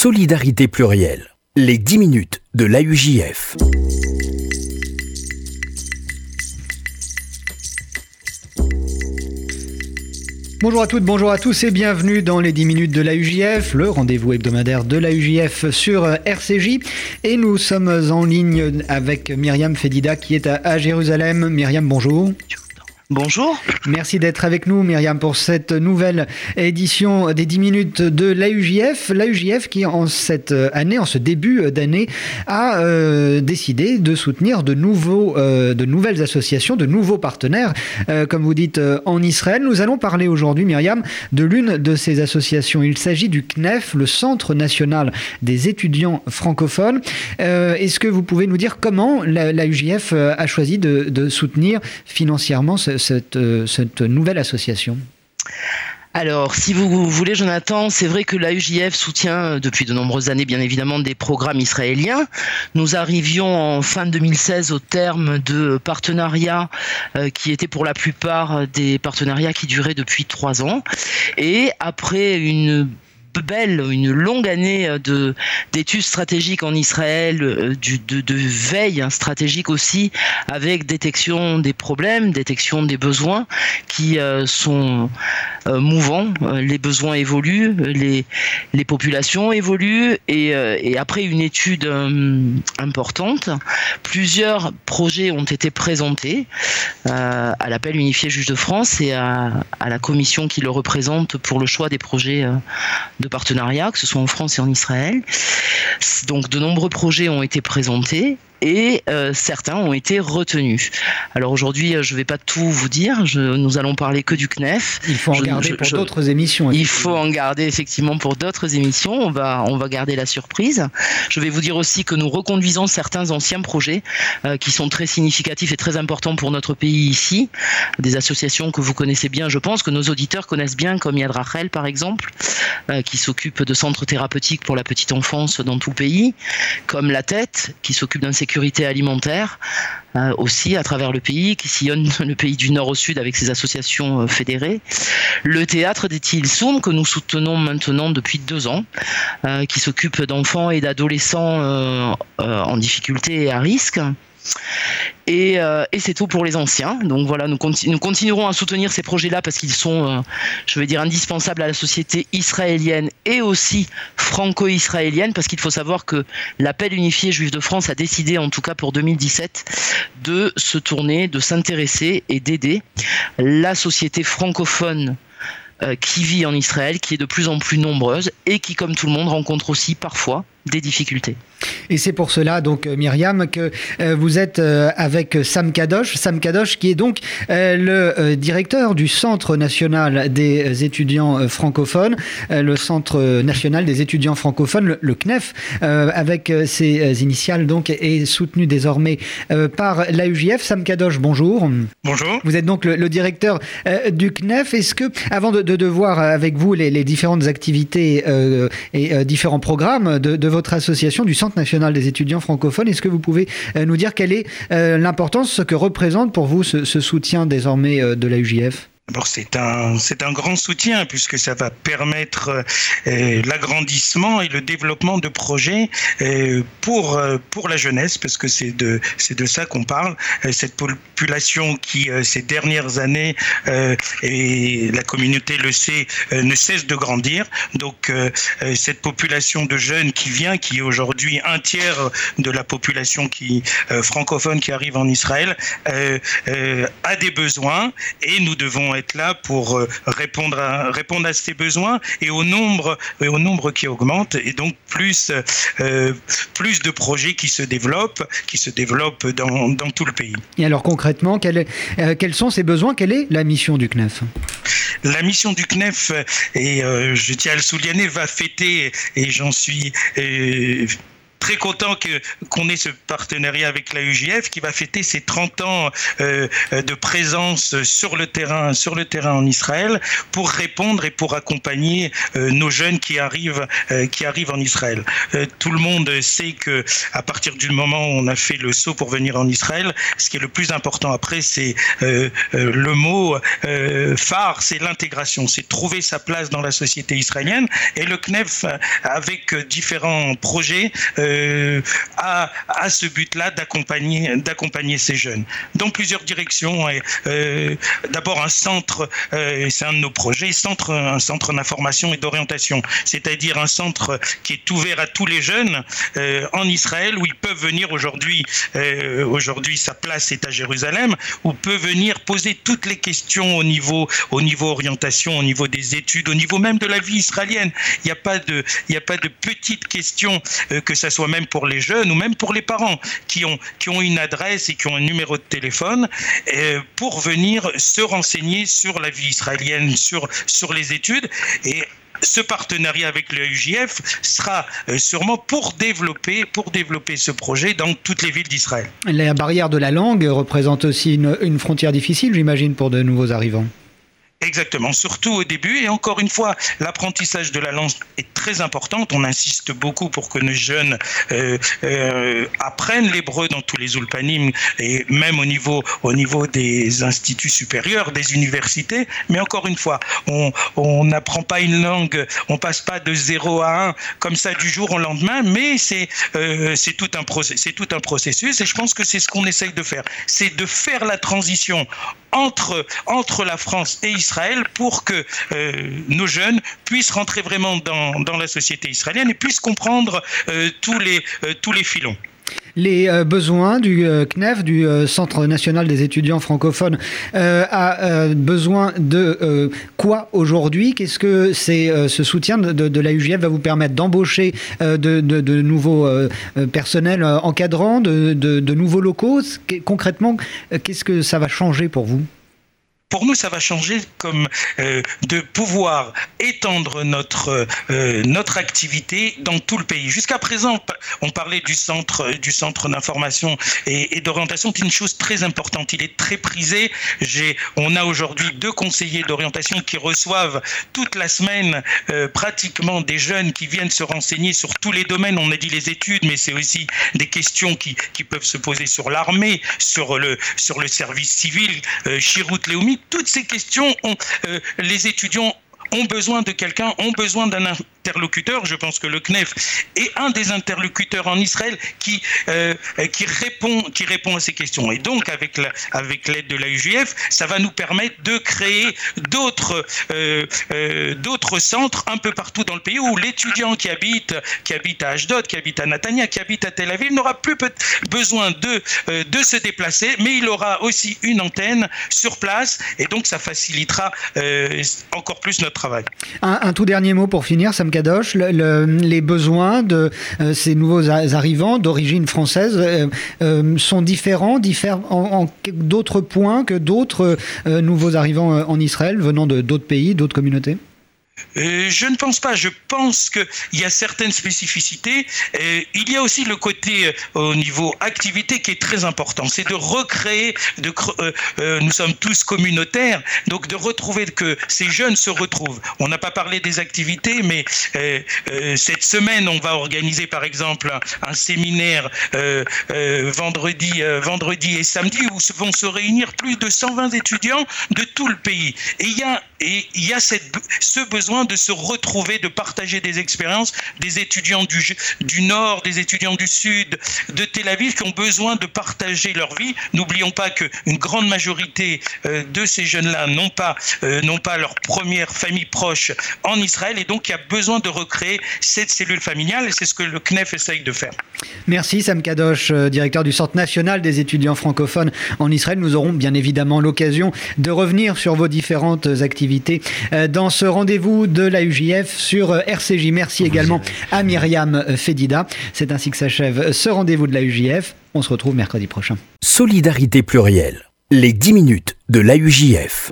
Solidarité plurielle. Les 10 minutes de l'AUJF. Bonjour à toutes, bonjour à tous et bienvenue dans les 10 minutes de l'AUJF, le rendez-vous hebdomadaire de l'AUJF sur RCJ. Et nous sommes en ligne avec Myriam Fedida qui est à Jérusalem. Myriam, bonjour. Bonjour. Merci d'être avec nous, Myriam, pour cette nouvelle édition des 10 minutes de l'AUJF. L'AUJF qui, en cette année, en ce début d'année, a euh, décidé de soutenir de, nouveaux, euh, de nouvelles associations, de nouveaux partenaires, euh, comme vous dites, en Israël. Nous allons parler aujourd'hui, Myriam, de l'une de ces associations. Il s'agit du CNEF, le Centre national des étudiants francophones. Est-ce que vous pouvez nous dire comment l'AUJF a choisi de, de soutenir financièrement ce euh, cette, nouvelle association alors, si vous voulez, Jonathan, c'est vrai que l'AUJF soutient euh, depuis de nombreuses années, bien évidemment, des programmes israéliens. Nous arrivions en fin 2016 au terme de partenariats euh, qui étaient pour la plupart des partenariats qui duraient depuis trois ans. Et après une belle, une longue année euh, de d'études stratégiques en Israël, euh, de, veille stratégique aussi, avec détection des problèmes, détection des besoins qui euh, sont mouvants. Les besoins évoluent, les, populations évoluent, et, après une étude importante, plusieurs projets ont été présentés à l'appel unifié juge de France et à, la commission qui le représente pour le choix des projets de partenariats, que ce soit en France et en Israël. Donc de nombreux projets ont été présentés et euh, certains ont été retenus. Alors aujourd'hui, euh, je ne vais pas tout vous dire, je, nous allons parler que du CNEF. Il faut en garder pour d'autres émissions. Il faut en garder effectivement pour d'autres émissions, on va, on va garder la surprise. Je vais vous dire aussi que nous reconduisons certains anciens projets euh, qui sont très significatifs et très importants pour notre pays ici, des associations que vous connaissez bien, je pense, que nos auditeurs connaissent bien, comme Yad Rachel par exemple, qui s'occupe de centres thérapeutiques pour la petite enfance dans tout le pays, comme La Tête, qui s'occupe d'un sécurité alimentaire euh, aussi à travers le pays, qui sillonne le pays du nord au sud avec ses associations euh, fédérées. Le théâtre des Tilsoum, que nous soutenons maintenant depuis deux ans, euh, qui s'occupe d'enfants et d'adolescents en difficulté et à risque. Euh, et, c'est tout pour les anciens. Donc voilà, nous, continuerons à soutenir ces projets-là parce qu'ils sont, euh, je vais dire, indispensables à la société israélienne et aussi franco-israélienne, parce qu'il faut savoir que l'appel unifié juif de France a décidé, en tout cas pour 2017, de se tourner, de s'intéresser et d'aider la société francophone euh, qui vit en Israël, qui est de plus en plus nombreuse et qui, comme tout le monde, rencontre aussi parfois des difficultés. Et c'est pour cela, donc, euh, Myriam, que euh, vous êtes euh, avec Sam Kadosh. Sam Kadosh, qui est donc le directeur du Centre national des étudiants francophones, le Centre national des étudiants francophones, le, CNEF, avec ses initiales, donc, est soutenu désormais par l'AUJF. Sam Kadosh, bonjour. Bonjour. Vous êtes donc le, directeur du CNEF. Est-ce que, avant de, de, voir avec vous les, différentes activités et différents programmes de, de votre association, du Centre national des étudiants francophones. Est-ce que vous pouvez euh, nous dire quelle est euh, l'importance, ce que représente pour vous ce, soutien désormais euh, de la UJF D'abord, c'est un, c'est un grand soutien puisque ça va permettre euh, l'agrandissement et le développement de projets euh, pour, euh, pour la jeunesse, parce que c'est de, c'est de ça qu'on parle. cette population qui, ces dernières années, et la communauté le sait, ne cesse de grandir. Donc, cette population de jeunes qui vient, qui est aujourd'hui un tiers de la population qui, francophone qui arrive en Israël, a des besoins et nous devons être là pour euh, répondre à, répondre à ces besoins et au nombre, et au nombre qui augmente. Et donc plus, euh, plus de projets qui se développent, qui se développent dans, dans tout le pays. Et alors concrètement, quel euh, quels sont ces besoins? Quelle est la mission du CNEF la mission du CNEF, et je tiens à le souligner, va fêter, et j'en suis très content que qu'on ait ce partenariat avec la UJF qui va fêter ses 30 ans euh, de présence sur le terrain, sur le terrain en Israël, pour répondre et pour accompagner euh, nos jeunes qui arrivent, euh, qui arrivent en Israël. tout le monde sait que à partir du moment où on a fait le saut pour venir en Israël, ce qui est le plus important après, c'est le mot phare, c'est l'intégration, c'est trouver sa place dans la société israélienne. Et le CNEF, avec différents projets, a, a ce but-là d'accompagner, d'accompagner ces jeunes dans plusieurs directions. Euh, d'abord un centre, euh, c'est un de nos projets, centre, un centre d'information et d'orientation, c'est-à-dire un centre qui est ouvert à tous les jeunes euh, en Israël où ils peuvent venir aujourd'hui. aujourd'hui, sa place est à Jérusalem, où peut venir poser toutes les questions au niveau, au niveau orientation, au niveau des études, au niveau même de la vie israélienne. Il n'y a pas de, il n'y a pas de petites questions que ça soit même pour les jeunes ou même pour les parents qui ont, qui ont une adresse et qui ont un numéro de téléphone euh, pour venir se renseigner sur la vie israélienne, sur, sur les études. Et ce partenariat avec le UJF sera euh, sûrement pour développer, pour développer ce projet dans toutes les villes d'Israël. La barrière de la langue représente aussi une frontière difficile, j'imagine, pour de nouveaux arrivants. Exactement, surtout au début. Et encore une fois, l'apprentissage de la langue est très important. On insiste beaucoup pour que nos jeunes euh, euh, apprennent l'hébreu dans tous les ulpanim et même au niveau, au niveau des instituts supérieurs, des universités. Mais encore une fois, on n'apprend pas une langue, on passe pas de 0 à 1 comme ça du jour au lendemain, mais c'est euh, c'est tout, un processus. Et je pense que c'est ce qu'on essaye de faire. C'est de faire la transition entre la France et Israël pour que euh, nos jeunes puissent rentrer vraiment dans, la société israélienne et puissent comprendre euh, tous, les, euh, tous les filons. Les besoins du euh, CNEF, du Centre national des étudiants francophones, a besoin de quoi aujourd'hui? Qu'est-ce que c'est ce soutien de, la UGF va vous permettre d'embaucher de, nouveaux personnels encadrants, de nouveaux locaux? Concrètement, qu'est-ce que ça va changer pour vous? Pour nous, ça va changer comme euh, de pouvoir étendre notre euh, notre activité dans tout le pays. Jusqu'à présent, on parlait du centre du centre d'information et, d'orientation, c'est une chose très importante. Il est très prisé. On a aujourd'hui deux conseillers d'orientation qui reçoivent toute la semaine euh, pratiquement des jeunes qui viennent se renseigner sur tous les domaines. On a dit les études, mais c'est aussi des questions qui, qui peuvent se poser sur l'armée, sur le sur le service civil, euh, Chirout Léomi toutes ces questions, euh, les étudiants ont besoin de quelqu'un, ont besoin d'un interlocuteur. Je pense que le CNEF est un des interlocuteurs en Israël qui, euh, qui, répond, qui répond à ces questions. Et donc, avec l'aide avec de la UGF, ça va nous permettre de créer d'autres euh, euh, d'autres centres un peu partout dans le pays où l'étudiant qui habite, qui habite à Ashdod, qui habite à Natania, qui habite à Tel Aviv n'aura plus besoin de, de se déplacer, mais il aura aussi une antenne sur place et donc ça facilitera encore plus notre travail. Un, un tout dernier mot pour finir, Sam les besoins de euh, ces nouveaux arrivants d'origine française euh, euh, sont différents, diffèrent en, d'autres points que d'autres nouveaux arrivants en Israël venant de d'autres pays, d'autres communautés? Euh, je ne pense pas. Je pense qu'il y a certaines spécificités. Euh, il y a aussi le côté euh, au niveau activité qui est très important. C'est de recréer, nous sommes tous communautaires, donc de retrouver que ces jeunes se retrouvent. On n'a pas parlé des activités, mais cette semaine, on va organiser par exemple un, séminaire vendredi, vendredi et samedi où vont se réunir plus de 120 étudiants de tout le pays. Et il y a, et il y a ce besoin de se retrouver, de partager des expériences, des étudiants du, du Nord, des étudiants du Sud, de Tel Aviv qui ont besoin de partager leur vie. N'oublions pas qu'une grande majorité euh, de ces jeunes-là n'ont pas, euh, n'ont pas leur première famille proche en Israël et donc il y a besoin de recréer cette cellule familiale et c'est ce que le CNEF essaye de faire. Merci Sam Kadosh, euh, directeur du Centre national des étudiants francophones en Israël. Nous aurons bien évidemment l'occasion de revenir sur vos différentes activités dans ce rendez-vous de la UJF sur euh, RCJ. Merci également à Myriam euh, Fedida. C'est ainsi que s'achève ce rendez-vous de la UJF. On se retrouve mercredi prochain. Solidarité plurielle. Les 10 minutes de l'AUJF.